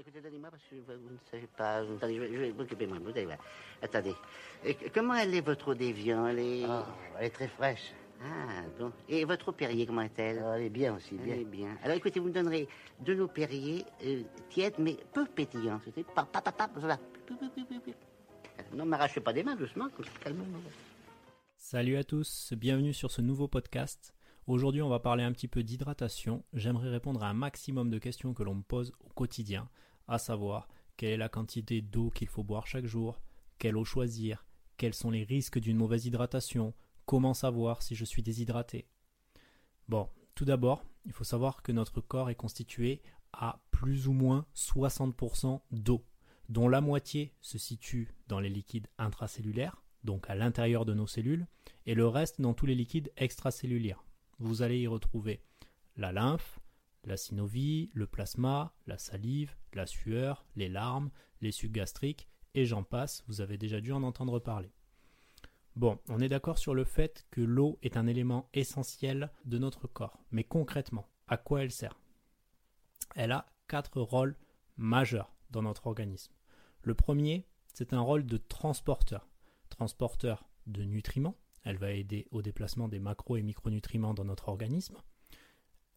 Écoutez, donnez-moi parce que vous ne savez pas. Attendez, je vais, m'occuper moi. Attendez. comment elle est, votre eau d'évian Elle est. Ah, elle est très fraîche. Ah, bon. Et votre eau Perrier, comment est-elle? Ah, Elle est bien aussi, bien. Elle est bien. Alors écoutez, vous me donnerez de l'eau Perrier euh, tiède, mais peu pétillante. Pas, pas, pas, pas, voilà. Non, m'arrachez pas des mains, doucement, calmement. Salut à tous, bienvenue sur ce nouveau podcast. Aujourd'hui, on va parler un petit peu d'hydratation. J'aimerais répondre à un maximum de questions que l'on me pose au quotidien, à savoir quelle est la quantité d'eau qu'il faut boire chaque jour, quelle eau choisir, quels sont les risques d'une mauvaise hydratation, comment savoir si je suis déshydraté? Bon, tout d'abord, il faut savoir que notre corps est constitué à plus ou moins 60% d'eau, dont la moitié se situe dans les liquides intracellulaires, donc à l'intérieur de nos cellules, et le reste dans tous les liquides extracellulaires. Vous allez y retrouver la lymphe, la synovie, le plasma, la salive, la sueur, les larmes, les sucs gastriques, et j'en passe, vous avez déjà dû en entendre parler. Bon, on est d'accord sur le fait que l'eau est un élément essentiel de notre corps, mais concrètement, à quoi elle sert? Elle a quatre rôles majeurs dans notre organisme. Le premier, c'est un rôle de transporteur, transporteur de nutriments, elle va aider au déplacement des macro et micronutriments dans notre organisme,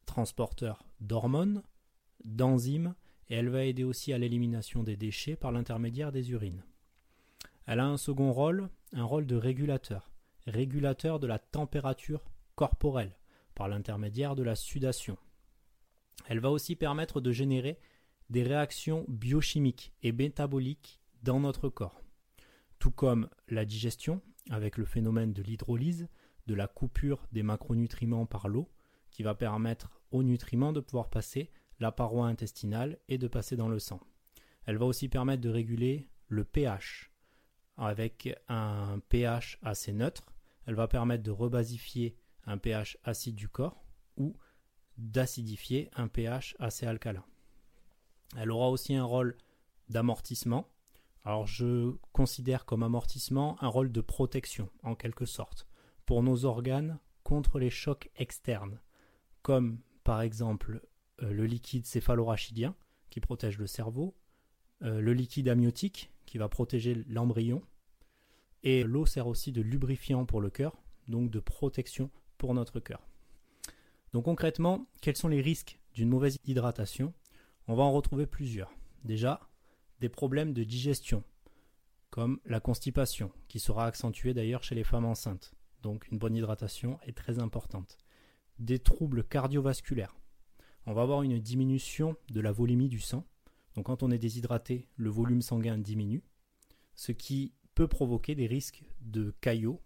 transporteur d'hormones, d'enzymes, et elle va aider aussi à l'élimination des déchets par l'intermédiaire des urines. Elle a un second rôle, un rôle de régulateur, régulateur de la température corporelle par l'intermédiaire de la sudation. Elle va aussi permettre de générer des réactions biochimiques et métaboliques dans notre corps, tout comme la digestion avec le phénomène de l'hydrolyse, de la coupure des macronutriments par l'eau, qui va permettre aux nutriments de pouvoir passer la paroi intestinale et de passer dans le sang. Elle va aussi permettre de réguler le pH. Avec un pH assez neutre, elle va permettre de rebasifier un pH acide du corps ou d'acidifier un pH assez alcalin. Elle aura aussi un rôle d'amortissement alors je considère comme amortissement un rôle de protection, en quelque sorte, pour nos organes contre les chocs externes, comme par exemple euh, le liquide céphalorachidien qui protège le cerveau, euh, le liquide amniotique qui va protéger l'embryon, et l'eau sert aussi de lubrifiant pour le cœur, donc de protection pour notre cœur. Donc concrètement, quels sont les risques d'une mauvaise hydratation? On va en retrouver plusieurs. Déjà, des problèmes de digestion, comme la constipation, qui sera accentuée d'ailleurs chez les femmes enceintes. Donc une bonne hydratation est très importante. Des troubles cardiovasculaires. On va avoir une diminution de la volémie du sang. Donc quand on est déshydraté, le volume sanguin diminue, ce qui peut provoquer des risques de caillots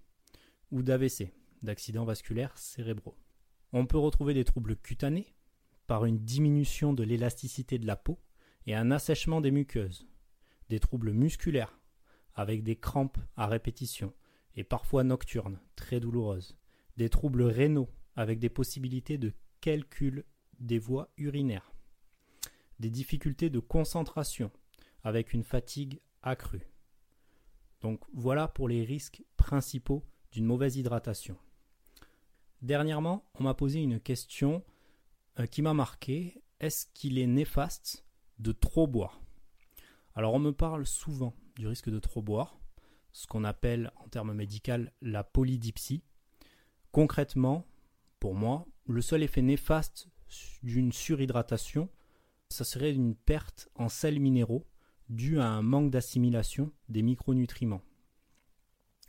ou d'AVC, d'accidents vasculaires cérébraux. On peut retrouver des troubles cutanés par une diminution de l'élasticité de la peau et un assèchement des muqueuses, des troubles musculaires avec des crampes à répétition et parfois nocturnes, très douloureuses, des troubles rénaux avec des possibilités de calcul des voies urinaires, des difficultés de concentration avec une fatigue accrue. Donc voilà pour les risques principaux d'une mauvaise hydratation. Dernièrement, on m'a posé une question euh, qui m'a marqué. Est-ce qu'il est néfaste de trop boire. Alors on me parle souvent du risque de trop boire, ce qu'on appelle en termes médicaux la polydipsie. Concrètement, pour moi, le seul effet néfaste d'une surhydratation, ça serait une perte en sels minéraux due à un manque d'assimilation des micronutriments.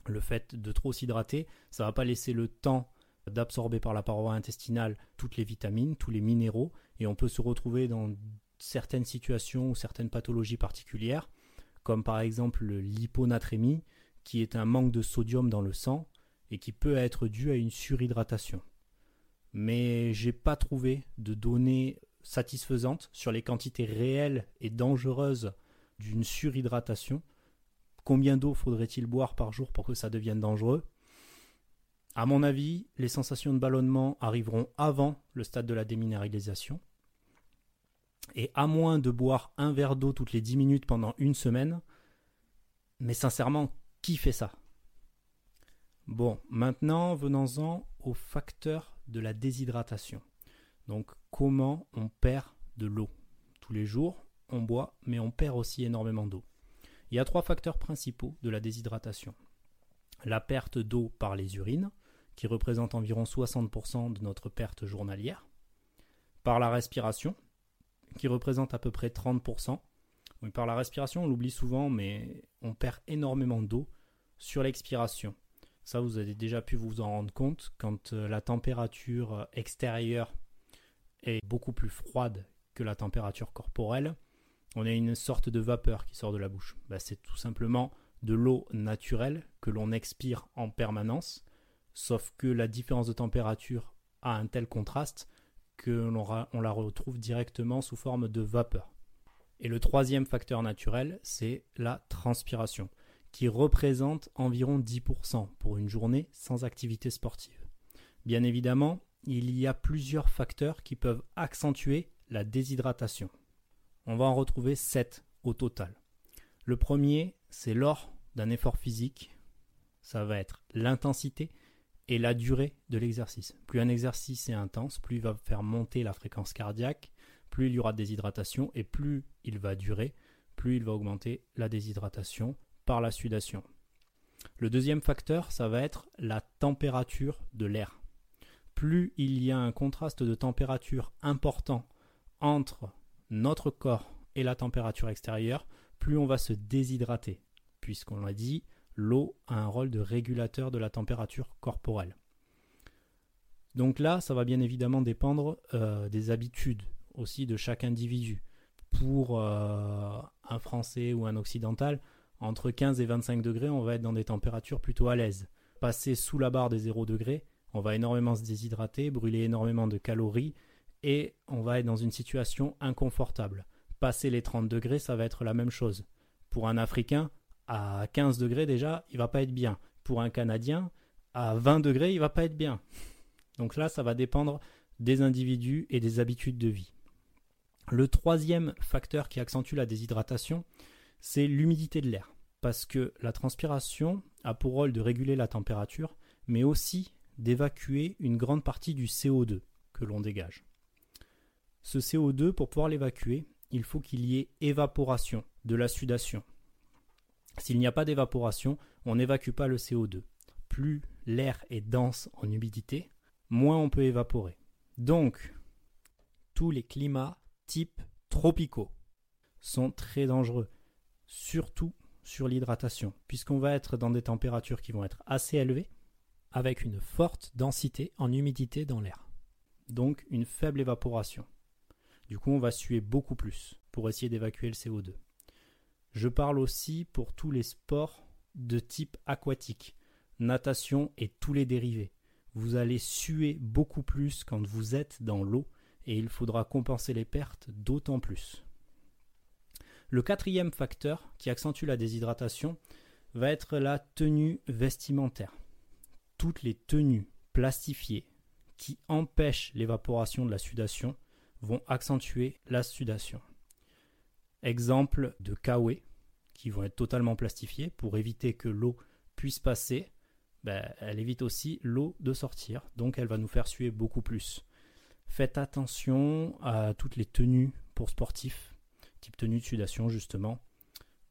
Le fait de trop s'hydrater, ça ne va pas laisser le temps d'absorber par la paroi intestinale toutes les vitamines, tous les minéraux, et on peut se retrouver dans certaines situations ou certaines pathologies particulières, comme par exemple l'hyponatrémie, qui est un manque de sodium dans le sang et qui peut être dû à une surhydratation. Mais j'ai pas trouvé de données satisfaisantes sur les quantités réelles et dangereuses d'une surhydratation. Combien d'eau faudrait-il boire par jour pour que ça devienne dangereux? À mon avis, les sensations de ballonnement arriveront avant le stade de la déminéralisation. Et à moins de boire un verre d'eau toutes les 10 minutes pendant une semaine, mais sincèrement, qui fait ça? Bon, maintenant venons-en au facteur de la déshydratation. Donc comment on perd de l'eau? Tous les jours, on boit, mais on perd aussi énormément d'eau. Il y a trois facteurs principaux de la déshydratation. La perte d'eau par les urines, qui représente environ 60% de notre perte journalière. Par la respiration, qui représente à peu près 30%. par la respiration, on l'oublie souvent, mais on perd énormément d'eau sur l'expiration. Ça, vous avez déjà pu vous en rendre compte quand euh, la température euh, extérieure est beaucoup plus froide que la température corporelle. On a une sorte de vapeur qui sort de la bouche. Bah, c'est tout simplement de l'eau naturelle que l'on expire en permanence, sauf que la différence de température a un tel contraste que la retrouve directement sous forme de vapeur. Et le troisième facteur naturel, c'est la transpiration qui représente environ 10% pour une journée sans activité sportive. Bien évidemment, il y a plusieurs facteurs qui peuvent accentuer la déshydratation. On va en retrouver 7 au total. Le premier, c'est lors d'un effort physique. Ça va être l'intensité et la durée de l'exercice. Plus un exercice est intense, plus il va faire monter la fréquence cardiaque, plus il y aura de déshydratation et plus il va durer, plus il va augmenter la déshydratation par la sudation. Le deuxième facteur, ça va être la température de l'air. Plus il y a un contraste de température important entre notre corps et la température extérieure, plus on va se déshydrater, puisqu'on l'a dit, l'eau a un rôle de régulateur de la température corporelle. Donc là, ça va bien évidemment dépendre euh, des habitudes aussi de chaque individu. Pour euh, un Français ou un Occidental, entre 15 et 25 degrés, on va être dans des températures plutôt à l'aise. Passer sous la barre des 0 degrés, on va énormément se déshydrater, brûler énormément de calories et on va être dans une situation inconfortable. Passer les 30 degrés, ça va être la même chose. Pour un Africain, à 15 degrés déjà, il va pas être bien. Pour un Canadien, à 20 degrés, il va pas être bien. Donc là, ça va dépendre des individus et des habitudes de vie. Le troisième facteur qui accentue la déshydratation, c'est l'humidité de l'air. Parce que la transpiration a pour rôle de réguler la température, mais aussi d'évacuer une grande partie du CO2 que l'on dégage. Ce CO2, pour pouvoir l'évacuer, il faut qu'il y ait évaporation de la sudation. S'il n'y a pas d'évaporation, on n'évacue pas le CO2. Plus l'air est dense en humidité, moins on peut évaporer. Donc, tous les climats type tropicaux sont très dangereux surtout sur l'hydratation, puisqu'on va être dans des températures qui vont être assez élevées, avec une forte densité en humidité dans l'air. Donc une faible évaporation. Du coup, on va suer beaucoup plus pour essayer d'évacuer le CO2. Je parle aussi pour tous les sports de type aquatique, natation et tous les dérivés. Vous allez suer beaucoup plus quand vous êtes dans l'eau et il faudra compenser les pertes d'autant plus. Le quatrième facteur qui accentue la déshydratation va être la tenue vestimentaire. Toutes les tenues plastifiées qui empêchent l'évaporation de la sudation vont accentuer la sudation. Exemple de kawaii qui vont être totalement plastifiées pour éviter que l'eau puisse passer. Ben, elle évite aussi l'eau de sortir, donc elle va nous faire suer beaucoup plus. Faites attention à toutes les tenues pour sportifs type tenue de sudation justement,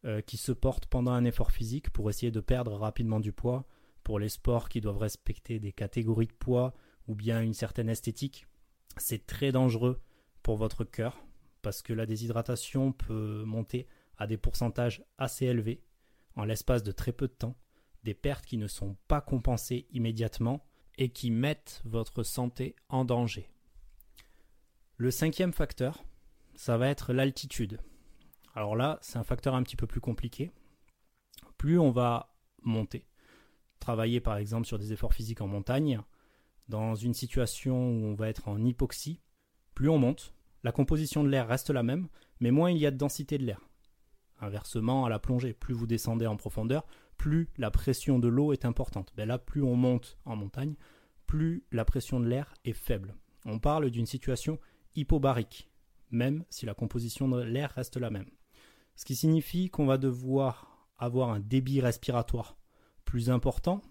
euh, qui se portent pendant un effort physique pour essayer de perdre rapidement du poids, pour les sports qui doivent respecter des catégories de poids ou bien une certaine esthétique. C'est très dangereux pour votre cœur parce que la déshydratation peut monter à des pourcentages assez élevés en l'espace de très peu de temps, des pertes qui ne sont pas compensées immédiatement et qui mettent votre santé en danger. Le cinquième facteur, ça va être l'altitude. Alors là, c'est un facteur un petit peu plus compliqué. Plus on va monter, travailler par exemple sur des efforts physiques en montagne, dans une situation où on va être en hypoxie, plus on monte, la composition de l'air reste la même, mais moins il y a de densité de l'air. Inversement, à la plongée, plus vous descendez en profondeur, plus la pression de l'eau est importante. Ben là, plus on monte en montagne, plus la pression de l'air est faible. On parle d'une situation hypobarique même si la composition de l'air reste la même. Ce qui signifie qu'on va devoir avoir un débit respiratoire plus important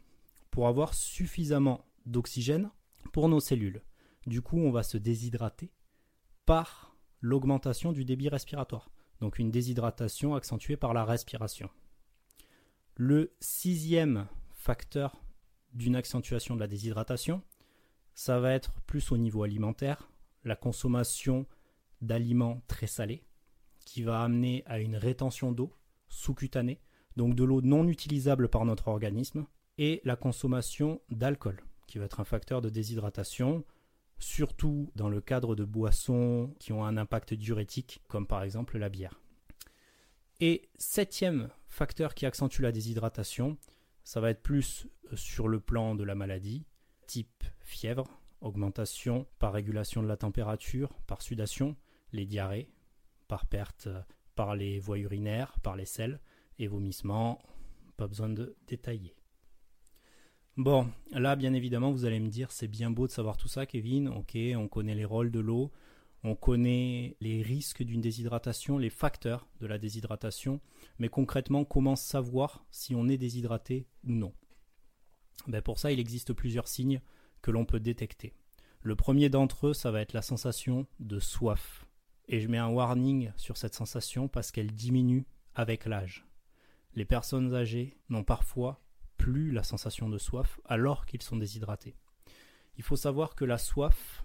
pour avoir suffisamment d'oxygène pour nos cellules. Du coup, on va se déshydrater par l'augmentation du débit respiratoire. donc une déshydratation accentuée par la respiration. Le sixième facteur d'une accentuation de la déshydratation, ça va être plus au niveau alimentaire, la consommation d'aliments très salés, qui va amener à une rétention d'eau sous-cutanée, donc de l'eau non utilisable par notre organisme, et la consommation d'alcool, qui va être un facteur de déshydratation, surtout dans le cadre de boissons qui ont un impact diurétique, comme par exemple la bière. Et septième facteur qui accentue la déshydratation, ça va être plus sur le plan de la maladie, type fièvre, augmentation par régulation de la température, par sudation, les diarrhées, par perte par les voies urinaires, par les selles, et vomissements, pas besoin de détailler. Bon, là, bien évidemment, vous allez me dire, c'est bien beau de savoir tout ça, Kevin. Ok, on connaît les rôles de l'eau, on connaît les risques d'une déshydratation, les facteurs de la déshydratation, mais concrètement, comment savoir si on est déshydraté ou non? Ben Pour ça, il existe plusieurs signes que l'on peut détecter. Le premier d'entre eux, ça va être la sensation de soif. Et je mets un warning sur cette sensation parce qu'elle diminue avec l'âge. Les personnes âgées n'ont parfois plus la sensation de soif alors qu'ils sont déshydratés. Il faut savoir que la soif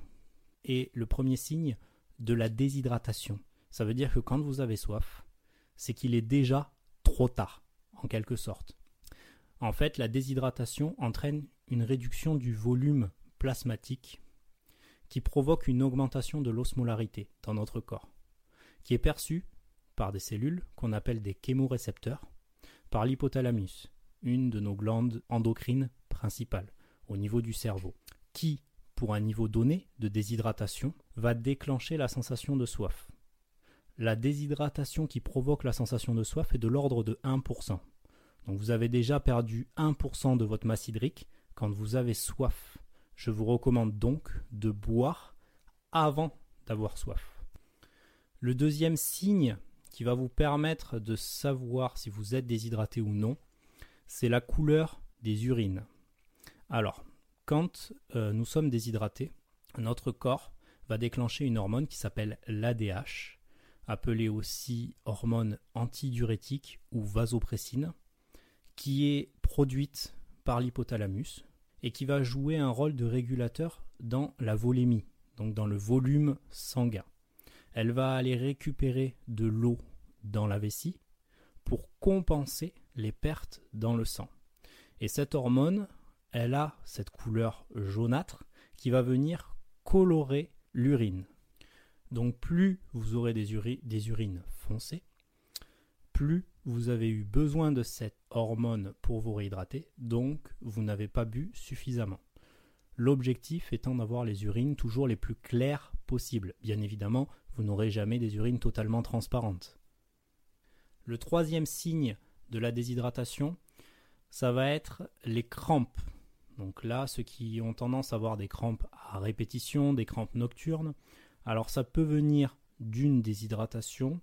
est le premier signe de la déshydratation. Ça veut dire que quand vous avez soif, c'est qu'il est déjà trop tard, en quelque sorte. En fait, la déshydratation entraîne une réduction du volume plasmatique qui provoque une augmentation de l'osmolarité dans notre corps, qui est perçue par des cellules qu'on appelle des chémorécepteurs, par l'hypothalamus, une de nos glandes endocrines principales au niveau du cerveau, qui, pour un niveau donné de déshydratation, va déclencher la sensation de soif. La déshydratation qui provoque la sensation de soif est de l'ordre de 1%. Donc vous avez déjà perdu 1% de votre masse hydrique quand vous avez soif. Je vous recommande donc de boire avant d'avoir soif. Le deuxième signe qui va vous permettre de savoir si vous êtes déshydraté ou non, c'est la couleur des urines. Alors, quand euh, nous sommes déshydratés, notre corps va déclencher une hormone qui s'appelle l'ADH, appelée aussi hormone antidiurétique ou vasopressine, qui est produite par l'hypothalamus et qui va jouer un rôle de régulateur dans la volémie, donc dans le volume sanguin. Elle va aller récupérer de l'eau dans la vessie pour compenser les pertes dans le sang. Et cette hormone, elle a cette couleur jaunâtre qui va venir colorer l'urine. Donc plus vous aurez des, urines foncées, plus vous avez eu besoin de cette hormone pour vous réhydrater, donc vous n'avez pas bu suffisamment. L'objectif étant d'avoir les urines toujours les plus claires possibles. Bien évidemment, vous n'aurez jamais des urines totalement transparentes. Le troisième signe de la déshydratation, ça va être les crampes. Donc là, ceux qui ont tendance à avoir des crampes à répétition, des crampes nocturnes, alors ça peut venir d'une déshydratation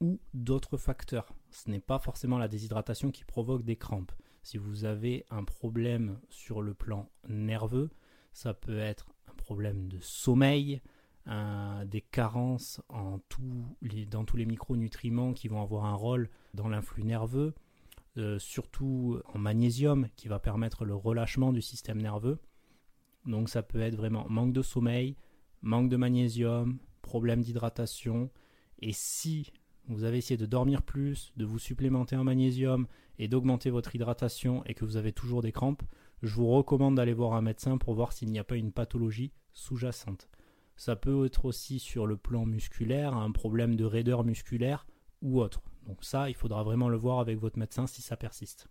ou d'autres facteurs. Ce n'est pas forcément la déshydratation qui provoque des crampes. Si vous avez un problème sur le plan nerveux, ça peut être un problème de sommeil, des carences en dans tous les micronutriments qui vont avoir un rôle dans l'influx nerveux, euh, surtout en magnésium qui va permettre le relâchement du système nerveux. Donc ça peut être vraiment manque de sommeil, manque de magnésium, problème d'hydratation. Et si vous avez essayé de dormir plus, de vous supplémenter en magnésium et d'augmenter votre hydratation et que vous avez toujours des crampes, je vous recommande d'aller voir un médecin pour voir s'il n'y a pas une pathologie sous-jacente. Ça peut être aussi sur le plan musculaire, un problème de raideur musculaire ou autre. Donc ça, il faudra vraiment le voir avec votre médecin si ça persiste.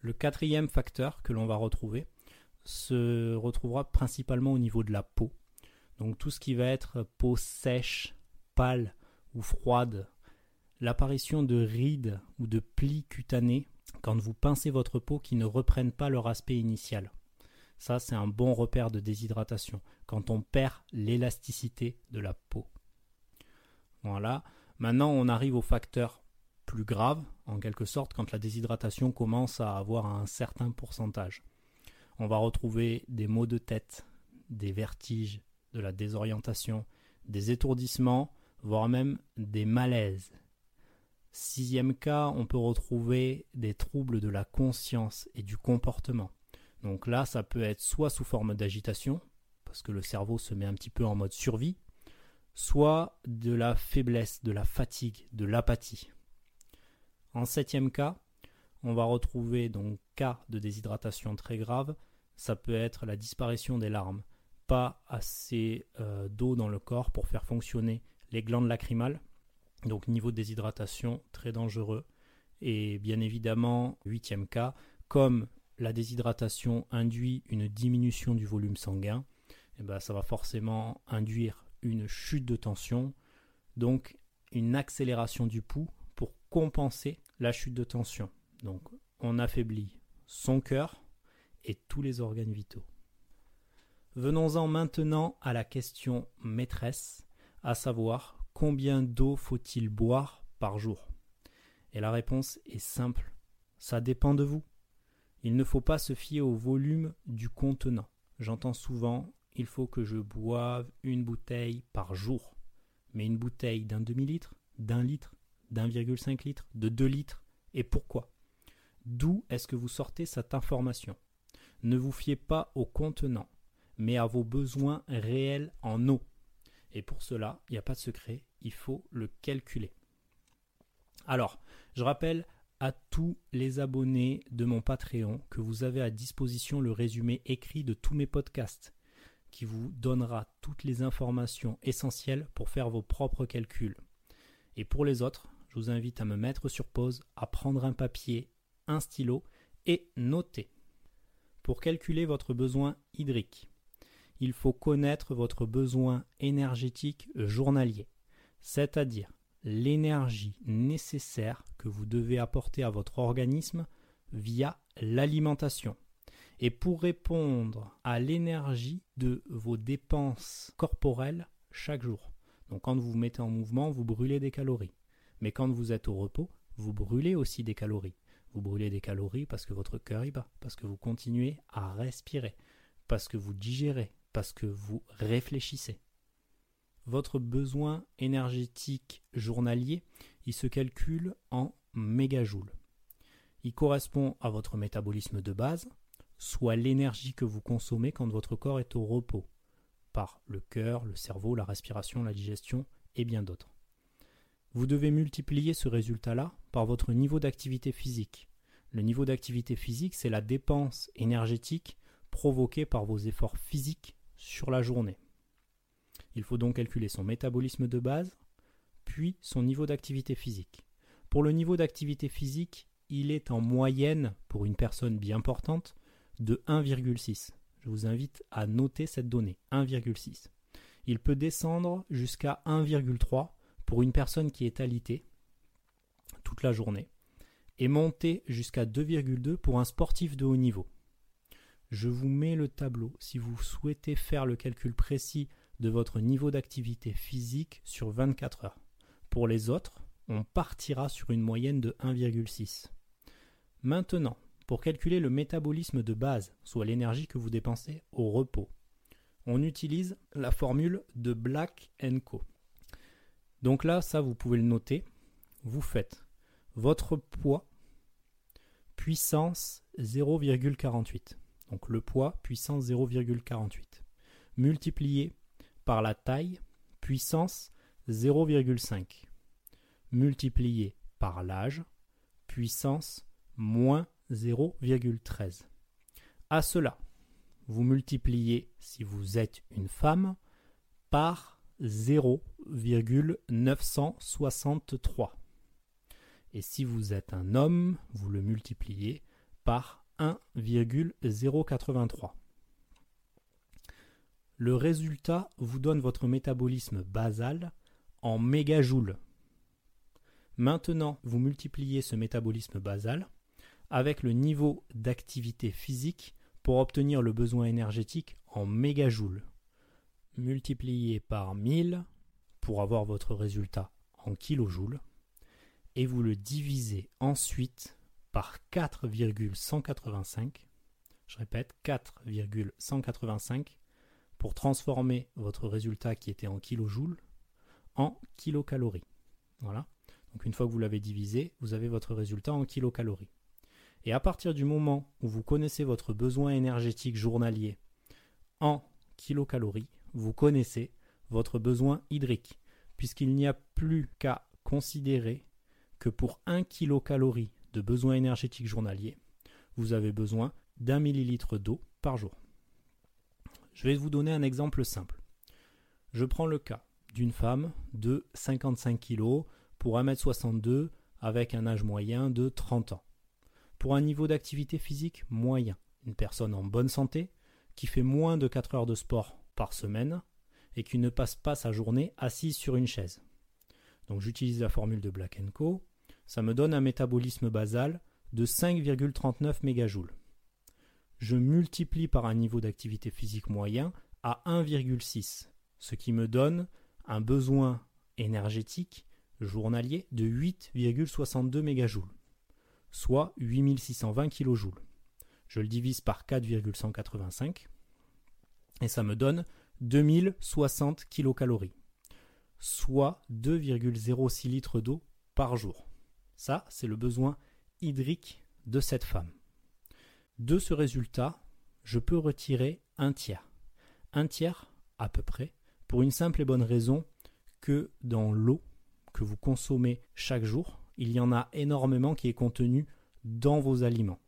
Le quatrième facteur que l'on va retrouver se retrouvera principalement au niveau de la peau. Donc tout ce qui va être peau sèche, pâle ou froide, l'apparition de rides ou de plis cutanés quand vous pincez votre peau qui ne reprennent pas leur aspect initial. Ça, c'est un bon repère de déshydratation, quand on perd l'élasticité de la peau. Voilà. Maintenant, on arrive aux facteurs plus graves, en quelque sorte, quand la déshydratation commence à avoir un certain pourcentage. On va retrouver des maux de tête, des vertiges, de la désorientation, des étourdissements, voire même des malaises. Sixième cas, on peut retrouver des troubles de la conscience et du comportement. Donc là, ça peut être soit sous forme d'agitation, parce que le cerveau se met un petit peu en mode survie, soit de la faiblesse, de la fatigue, de l'apathie. En septième cas, on va retrouver donc cas de déshydratation très grave, ça peut être la disparition des larmes, pas assez euh, d'eau dans le corps pour faire fonctionner les glandes lacrymales, donc niveau de déshydratation très dangereux. Et bien évidemment, huitième cas, comme la déshydratation induit une diminution du volume sanguin, eh ben, ça va forcément induire une chute de tension, donc une accélération du pouls pour compenser la chute de tension. Donc on affaiblit son cœur et tous les organes vitaux. Venons-en maintenant à la question maîtresse, à savoir combien d'eau faut-il boire par jour? Et la réponse est simple, ça dépend de vous. Il ne faut pas se fier au volume du contenant. J'entends souvent il faut que je boive une bouteille par jour. Mais une bouteille d'un demi-litre, d'un litre, d'un virgule cinq litre, de deux litres. Et pourquoi? D'où est-ce que vous sortez cette information? Ne vous fiez pas au contenant, mais à vos besoins réels en eau. Et pour cela, il n'y a pas de secret, il faut le calculer. Alors, je rappelle à tous les abonnés de mon Patreon que vous avez à disposition le résumé écrit de tous mes podcasts qui vous donnera toutes les informations essentielles pour faire vos propres calculs. Et pour les autres, je vous invite à me mettre sur pause, à prendre un papier, un stylo et noter. Pour calculer votre besoin hydrique, il faut connaître votre besoin énergétique journalier, c'est-à-dire l'énergie nécessaire que vous devez apporter à votre organisme via l'alimentation. Et pour répondre à l'énergie de vos dépenses corporelles chaque jour. Donc quand vous vous mettez en mouvement, vous brûlez des calories. Mais quand vous êtes au repos, vous brûlez aussi des calories. Vous brûlez des calories parce que votre cœur y bat, parce que vous continuez à respirer, parce que vous digérez, parce que vous réfléchissez. Votre besoin énergétique journalier, il se calcule en mégajoules. Il correspond à votre métabolisme de base, soit l'énergie que vous consommez quand votre corps est au repos, par le cœur, le cerveau, la respiration, la digestion et bien d'autres. Vous devez multiplier ce résultat-là par votre niveau d'activité physique. Le niveau d'activité physique, c'est la dépense énergétique provoquée par vos efforts physiques sur la journée. Il faut donc calculer son métabolisme de base, puis son niveau d'activité physique. Pour le niveau d'activité physique, il est en moyenne, pour une personne bien portante, de 1,6. Je vous invite à noter cette donnée, 1,6. Il peut descendre jusqu'à 1,3 pour une personne qui est alitée toute la journée et monter jusqu'à 2,2 pour un sportif de haut niveau. Je vous mets le tableau si vous souhaitez faire le calcul précis de votre niveau d'activité physique sur 24 heures. Pour les autres, on partira sur une moyenne de 1,6. Maintenant, pour calculer le métabolisme de base, soit l'énergie que vous dépensez au repos. On utilise la formule de Black Co. Donc là, ça, vous pouvez le noter. Vous faites votre poids puissance 0,48. Donc le poids puissance 0,48. Multiplié par la taille puissance 0,5. Multiplié par l'âge puissance moins 0,13. À cela, vous multipliez, si vous êtes une femme, par 0,963. Et si vous êtes un homme, vous le multipliez par 1,083. Le résultat vous donne votre métabolisme basal en mégajoules. Maintenant, vous multipliez ce métabolisme basal avec le niveau d'activité physique pour obtenir le besoin énergétique en mégajoules. Multiplié par 1000 pour avoir votre résultat en kilojoules et vous le divisez ensuite par 4,185. Je répète, 4,185 pour transformer votre résultat qui était en kilojoules en kilocalories. Voilà. Donc une fois que vous l'avez divisé, vous avez votre résultat en kilocalories. Et à partir du moment où vous connaissez votre besoin énergétique journalier en kilocalories, vous connaissez votre besoin hydrique, puisqu'il n'y a plus qu'à considérer que pour 1 kilocalorie de besoin énergétique journalier, vous avez besoin d'un millilitre d'eau par jour. Je vais vous donner un exemple simple. Je prends le cas d'une femme de 55 kg pour 1m62 avec un âge moyen de 30 ans. Pour un niveau d'activité physique moyen, une personne en bonne santé qui fait moins de 4 heures de sport par semaine et qui ne passe pas sa journée assise sur une chaise. Donc j'utilise la formule de Black Co. Ça me donne un métabolisme basal de 5,39 mégajoules. Je multiplie par un niveau d'activité physique moyen à 1,6, ce qui me donne un besoin énergétique journalier de 8,62 mégajoules, soit 8620 kJ. Je le divise par 4,185 et ça me donne 2060 kilocalories, soit 2,06 litres d'eau par jour. Ça, c'est le besoin hydrique de cette femme. De ce résultat, je peux retirer un tiers. Un tiers, à peu près, pour une simple et bonne raison que dans l'eau que vous consommez chaque jour, il y en a énormément qui est contenu dans vos aliments.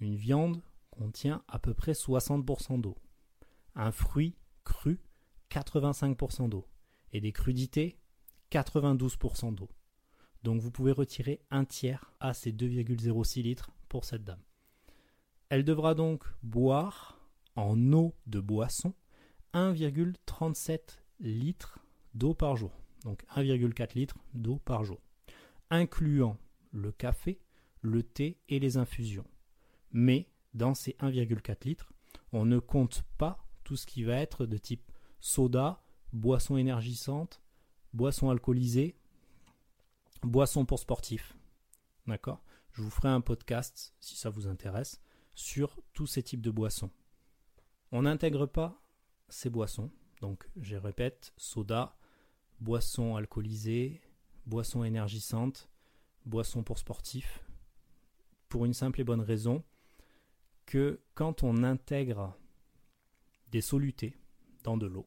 Une viande contient à peu près 60% d'eau. Un fruit cru, 85% d'eau. Et des crudités, 92% d'eau. Donc vous pouvez retirer un tiers à ces 2,06 litres pour cette dame. Elle devra donc boire en eau de boisson 1,37 litres d'eau par jour. Donc 1,4 litres d'eau par jour. Incluant le café, le thé et les infusions. Mais dans ces 1,4 litres, on ne compte pas tout ce qui va être de type soda, boisson énergisante, boisson alcoolisée, boisson pour sportifs. D'accord? Je vous ferai un podcast, si ça vous intéresse, sur tous ces types de boissons. On n'intègre pas ces boissons. Donc, je répète, soda, boisson alcoolisée, boisson énergisante, boisson pour sportifs, pour une simple et bonne raison que quand on intègre des solutés dans de l'eau,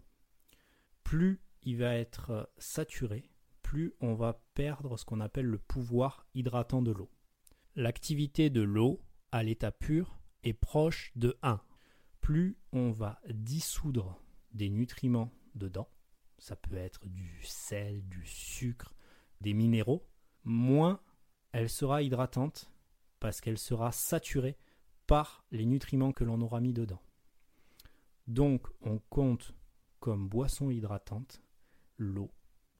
plus il va être saturé, plus on va perdre ce qu'on appelle le pouvoir hydratant de l'eau. L'activité de l'eau à l'état pur est proche de 1. Plus on va dissoudre des nutriments dedans, ça peut être du sel, du sucre, des minéraux, moins elle sera hydratante parce qu'elle sera saturée par les nutriments que l'on aura mis dedans. Donc on compte comme boisson hydratante l'eau,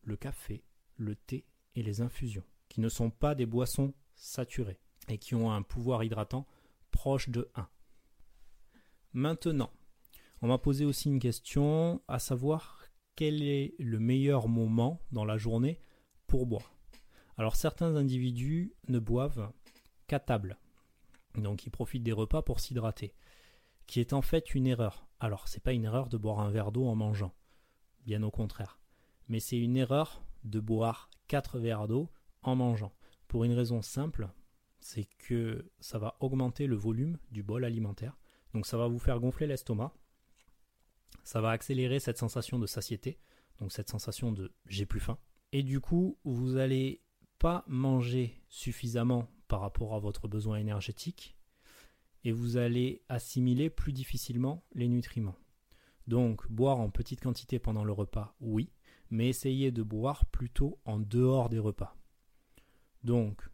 le café, le thé et les infusions, qui ne sont pas des boissons saturées et qui ont un pouvoir hydratant proche de 1. Maintenant, on m'a posé aussi une question, à savoir quel est le meilleur moment dans la journée pour boire. Alors certains individus ne boivent qu'à table, donc ils profitent des repas pour s'hydrater, qui est en fait une erreur. Alors c'est pas une erreur de boire un verre d'eau en mangeant, bien au contraire, mais c'est une erreur de boire 4 verres d'eau en mangeant, pour une raison simple, c'est que ça va augmenter le volume du bol alimentaire. Donc ça va vous faire gonfler l'estomac. Ça va accélérer cette sensation de satiété, donc cette sensation de j'ai plus faim. Et du coup, vous n'allez pas manger suffisamment par rapport à votre besoin énergétique et vous allez assimiler plus difficilement les nutriments. Donc boire en petite quantité pendant le repas, oui, mais essayez de boire plutôt en dehors des repas. Donc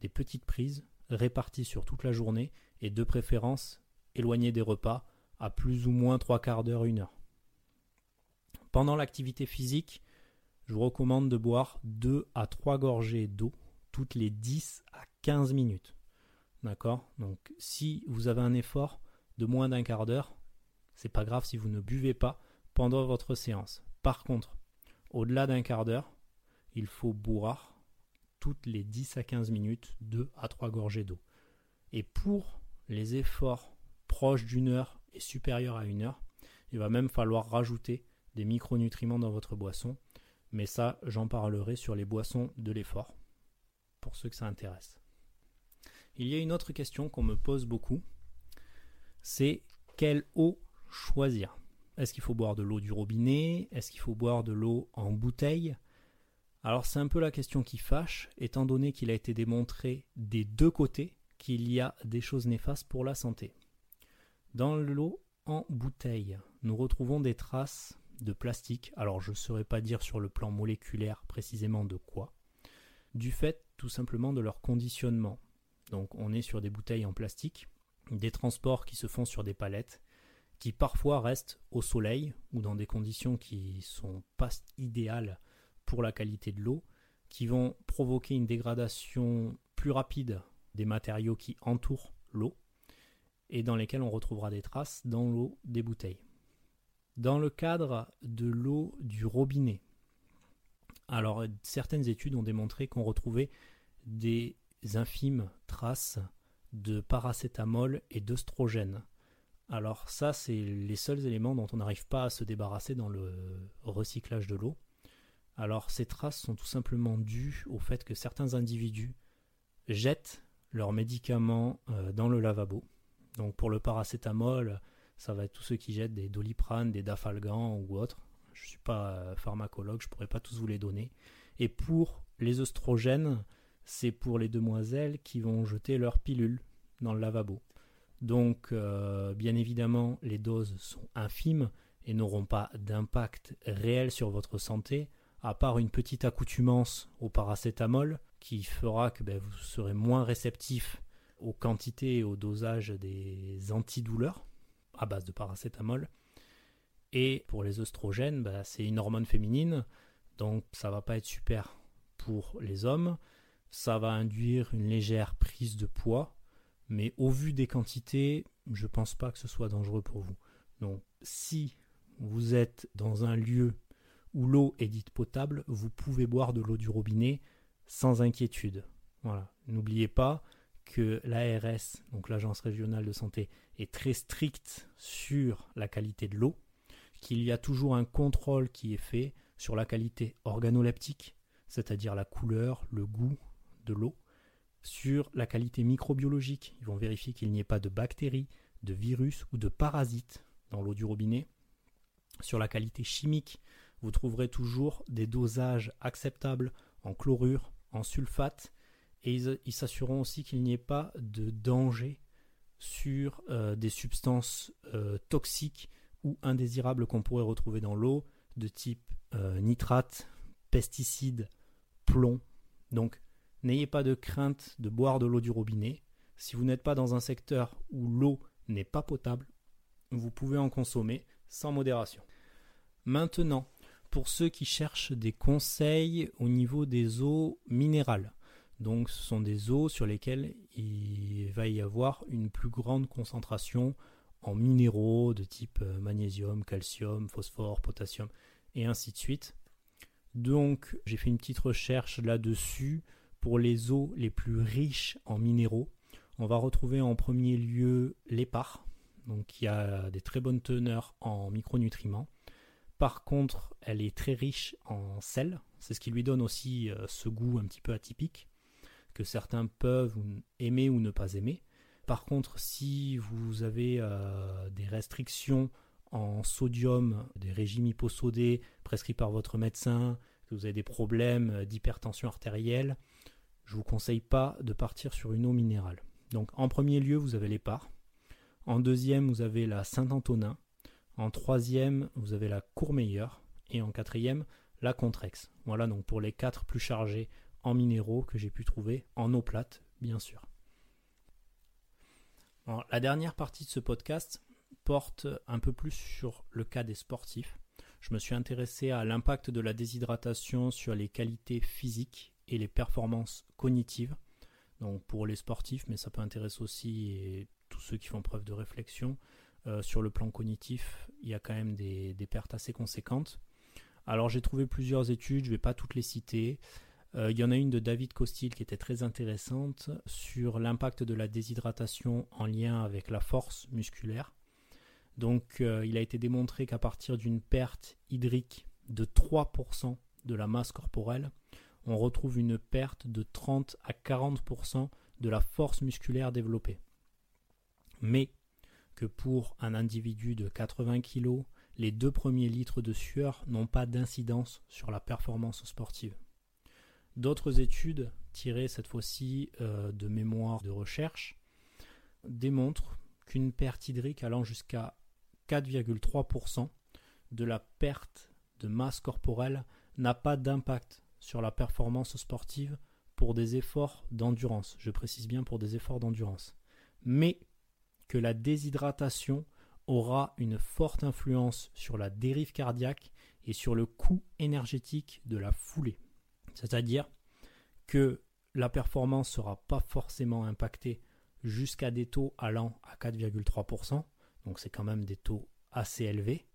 des petites prises réparties sur toute la journée et de préférence éloignées des repas à plus ou moins trois quarts d'heure, une heure. Pendant l'activité physique, je vous recommande de boire 2 à 3 gorgées d'eau toutes les 10 à 15 minutes. D'accord? Donc si vous avez un effort de moins d'un quart d'heure, c'est pas grave si vous ne buvez pas pendant votre séance. Par contre, au-delà d'un quart d'heure, il faut boire toutes les 10 à 15 minutes 2 à 3 gorgées d'eau. Et pour les efforts proches d'une heure et supérieurs à une heure, il va même falloir rajouter des micronutriments dans votre boisson, Mais ça, j'en parlerai sur les boissons de l'effort, pour ceux que ça intéresse. Il y a une autre question qu'on me pose beaucoup, c'est quelle eau choisir? Est-ce qu'il faut boire de l'eau du robinet? Est-ce qu'il faut boire de l'eau en bouteille? Alors c'est un peu la question qui fâche, étant donné qu'il a été démontré des deux côtés qu'il y a des choses néfastes pour la santé. Dans l'eau en bouteille, nous retrouvons des traces de plastique, alors je ne saurais pas dire sur le plan moléculaire précisément de quoi, du fait tout simplement de leur conditionnement. Donc on est sur des bouteilles en plastique, des transports qui se font sur des palettes, qui parfois restent au soleil ou dans des conditions qui sont pas idéales pour la qualité de l'eau, qui vont provoquer une dégradation plus rapide des matériaux qui entourent l'eau et dans lesquels on retrouvera des traces dans l'eau des bouteilles. Dans le cadre de l'eau du robinet, alors certaines études ont démontré qu'on retrouvait des infimes traces de paracétamol et d'œstrogène. Alors ça, c'est les seuls éléments dont on n'arrive pas à se débarrasser dans le recyclage de l'eau. Alors ces traces sont tout simplement dues au fait que certains individus jettent leurs médicaments euh, dans le lavabo. Donc pour le paracétamol, ça va être tous ceux qui jettent des doliprane, des dafalgan ou autres. Je ne suis pas euh, pharmacologue, je ne pourrais pas tous vous les donner. Et pour les oestrogènes, c'est pour les demoiselles qui vont jeter leurs pilules dans le lavabo. Donc, euh, bien évidemment, les doses sont infimes et n'auront pas d'impact réel sur votre santé, à part une petite accoutumance au paracétamol qui fera que ben, vous serez moins réceptif aux quantités et au dosage des antidouleurs base de paracétamol. Et pour les oestrogènes, ben, c'est une hormone féminine, donc ça va pas être super pour les hommes ça va induire une légère prise de poids, mais au vu des quantités, je pense pas que ce soit dangereux pour vous. Donc si vous êtes dans un lieu où l'eau est dite potable, vous pouvez boire de l'eau du robinet sans inquiétude. Voilà. N'oubliez pas que l'ARS, donc l'Agence régionale de santé, est très stricte sur la qualité de l'eau, qu'il y a toujours un contrôle qui est fait sur la qualité organoleptique, c'est-à-dire la couleur, le goût, de l'eau, sur la qualité microbiologique. Ils vont vérifier qu'il n'y ait pas de bactéries, de virus ou de parasites dans l'eau du robinet. Sur la qualité chimique, vous trouverez toujours des dosages acceptables en chlorure, en sulfate, et ils s'assureront aussi qu'il n'y ait pas de danger sur euh, des substances euh, toxiques ou indésirables qu'on pourrait retrouver dans l'eau, de type euh, nitrate, pesticides, plomb. Donc N'ayez pas de crainte de boire de l'eau du robinet. Si vous n'êtes pas dans un secteur où l'eau n'est pas potable, vous pouvez en consommer sans modération. Maintenant, pour ceux qui cherchent des conseils au niveau des eaux minérales, donc ce sont des eaux sur lesquelles il va y avoir une plus grande concentration en minéraux de type euh, magnésium, calcium, phosphore, potassium et ainsi de suite. Donc j'ai fait une petite recherche là-dessus pour les eaux les plus riches en minéraux, on va retrouver en premier lieu l'épar, donc qui a des très bonnes teneurs en micronutriments. Par contre, elle est très riche en sel, c'est ce qui lui donne aussi euh, ce goût un petit peu atypique que certains peuvent aimer ou ne pas aimer. Par contre, si vous avez euh, des restrictions en sodium, des régimes hyposodés prescrits par votre médecin, que vous avez des problèmes d'hypertension artérielle, je vous conseille pas de partir sur une eau minérale. Donc en premier lieu, vous avez l'épar. En deuxième, vous avez la Saint-Antonin. En troisième, vous avez la Courmeilleure. Et en quatrième, la Contrex. Voilà donc pour les quatre plus chargés en minéraux que j'ai pu trouver en eau plate, bien sûr. la dernière partie de ce podcast porte un peu plus sur le cas des sportifs. Je me suis intéressé à l'impact de la déshydratation sur les qualités physiques et les performances cognitives. Donc pour les sportifs, mais ça peut intéresser aussi tous ceux qui font preuve de réflexion. Euh, sur le plan cognitif, il y a quand même des, pertes assez conséquentes. Alors j'ai trouvé plusieurs études, je ne vais pas toutes les citer. Euh, il y en a une de David Costil qui était très intéressante sur l'impact de la déshydratation en lien avec la force musculaire. Donc euh, il a été démontré qu'à partir d'une perte hydrique de 3% de la masse corporelle, on retrouve une perte de 30 à 40% de la force musculaire développée. Mais que pour un individu de 80 kg, les deux premiers litres de sueur n'ont pas d'incidence sur la performance sportive. D'autres études, tirées cette fois-ci euh, de mémoires de recherche, démontrent qu'une perte hydrique allant jusqu'à 4,3% de la perte de masse corporelle n'a pas d'impact sur la performance sportive pour des efforts d'endurance. Je précise bien pour des efforts d'endurance. Mais que la déshydratation aura une forte influence sur la dérive cardiaque et sur le coût énergétique de la foulée. C'est-à-dire que la performance ne sera pas forcément impactée jusqu'à des taux allant à 4,3%. Donc c'est quand même des taux assez élevés.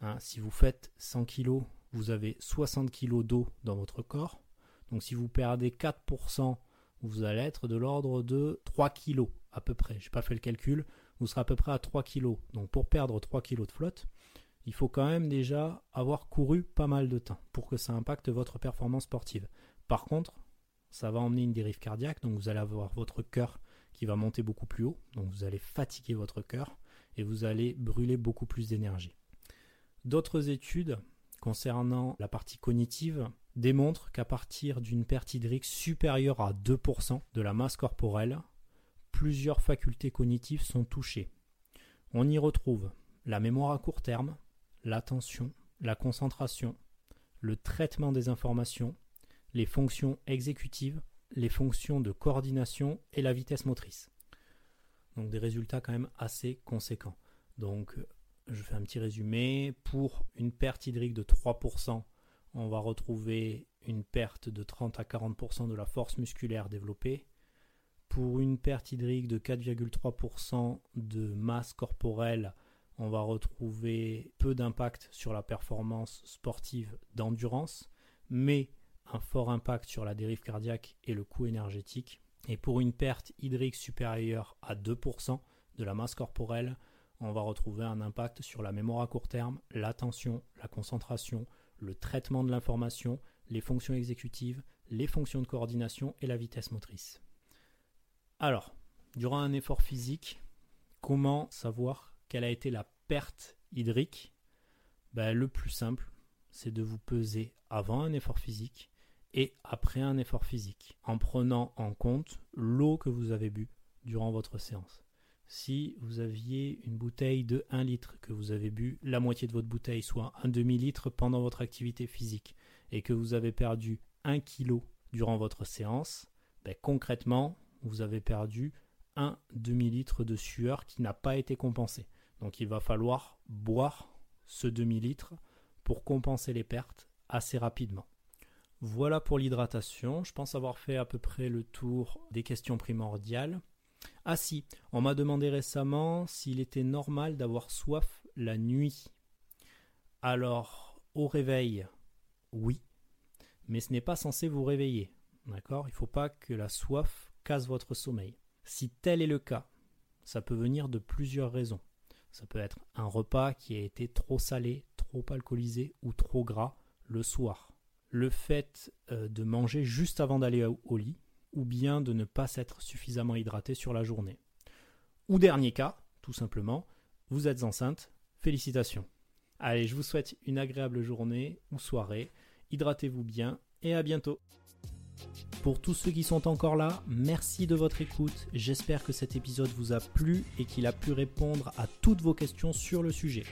Hein, si vous faites 100 kg, vous avez 60 kg d'eau dans votre corps. Donc si vous perdez 4%, vous allez être de l'ordre de 3 kg à peu près. Je n'ai pas fait le calcul, vous serez à peu près à 3 kg. Donc pour perdre 3 kg de flotte, il faut quand même déjà avoir couru pas mal de temps pour que ça impacte votre performance sportive. Par contre, ça va emmener une dérive cardiaque, donc vous allez avoir votre cœur qui va monter beaucoup plus haut, donc vous allez fatiguer votre cœur et vous allez brûler beaucoup plus d'énergie. D'autres études concernant la partie cognitive démontrent qu'à partir d'une perte hydrique supérieure à 2% de la masse corporelle, plusieurs facultés cognitives sont touchées. On y retrouve la mémoire à court terme, l'attention, la concentration, le traitement des informations, les fonctions exécutives, les fonctions de coordination et la vitesse motrice. Donc des résultats quand même assez conséquents. Donc je fais un petit résumé. Pour une perte hydrique de 3%, on va retrouver une perte de 30 à 40% de la force musculaire développée. Pour une perte hydrique de 4,3% de masse corporelle, on va retrouver peu d'impact sur la performance sportive d'endurance, mais un fort impact sur la dérive cardiaque et le coût énergétique. Et pour une perte hydrique supérieure à 2% de la masse corporelle, on va retrouver un impact sur la mémoire à court terme, l'attention, la concentration, le traitement de l'information, les fonctions exécutives, les fonctions de coordination et la vitesse motrice. Alors, durant un effort physique, comment savoir quelle a été la perte hydrique ben, Le plus simple, c'est de vous peser avant un effort physique et après un effort physique, en prenant en compte l'eau que vous avez bu durant votre séance. Si vous aviez une bouteille de 1 litre, que vous avez bu la moitié de votre bouteille, soit un demi-litre pendant votre activité physique, et que vous avez perdu 1 kg durant votre séance, ben concrètement, vous avez perdu un demi-litre de sueur qui n'a pas été compensé. Donc il va falloir boire ce demi-litre pour compenser les pertes assez rapidement. Voilà pour l'hydratation. Je pense avoir fait à peu près le tour des questions primordiales. Ah si, on m'a demandé récemment s'il était normal d'avoir soif la nuit. Alors, au réveil, oui, mais ce n'est pas censé vous réveiller. D'accord? Il ne faut pas que la soif casse votre sommeil. Si tel est le cas, ça peut venir de plusieurs raisons. Ça peut être un repas qui a été trop salé, trop alcoolisé ou trop gras le soir. Le fait euh, de manger juste avant d'aller au lit, ou bien de ne pas s'être suffisamment hydraté sur la journée. Ou dernier cas, tout simplement, vous êtes enceinte, félicitations. Allez, je vous souhaite une agréable journée ou soirée, hydratez-vous bien et à bientôt. Pour tous ceux qui sont encore là, merci de votre écoute. J'espère que cet épisode vous a plu et qu'il a pu répondre à toutes vos questions sur le sujet.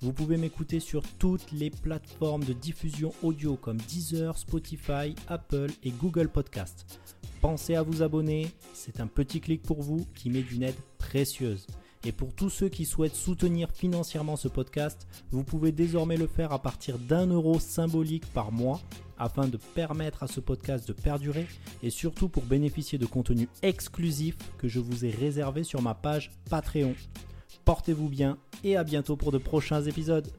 Vous pouvez m'écouter sur toutes les plateformes de diffusion audio comme Deezer, Spotify, Apple et Google Podcast. Pensez à vous abonner, c'est un petit clic pour vous qui met d'une aide précieuse. Et pour tous ceux qui souhaitent soutenir financièrement ce podcast, vous pouvez désormais le faire à partir d'un euro symbolique par mois afin de permettre à ce podcast de perdurer et surtout pour bénéficier de contenus exclusifs que je vous ai réservés sur ma page Patreon. Portez-vous bien et à bientôt pour de prochains épisodes.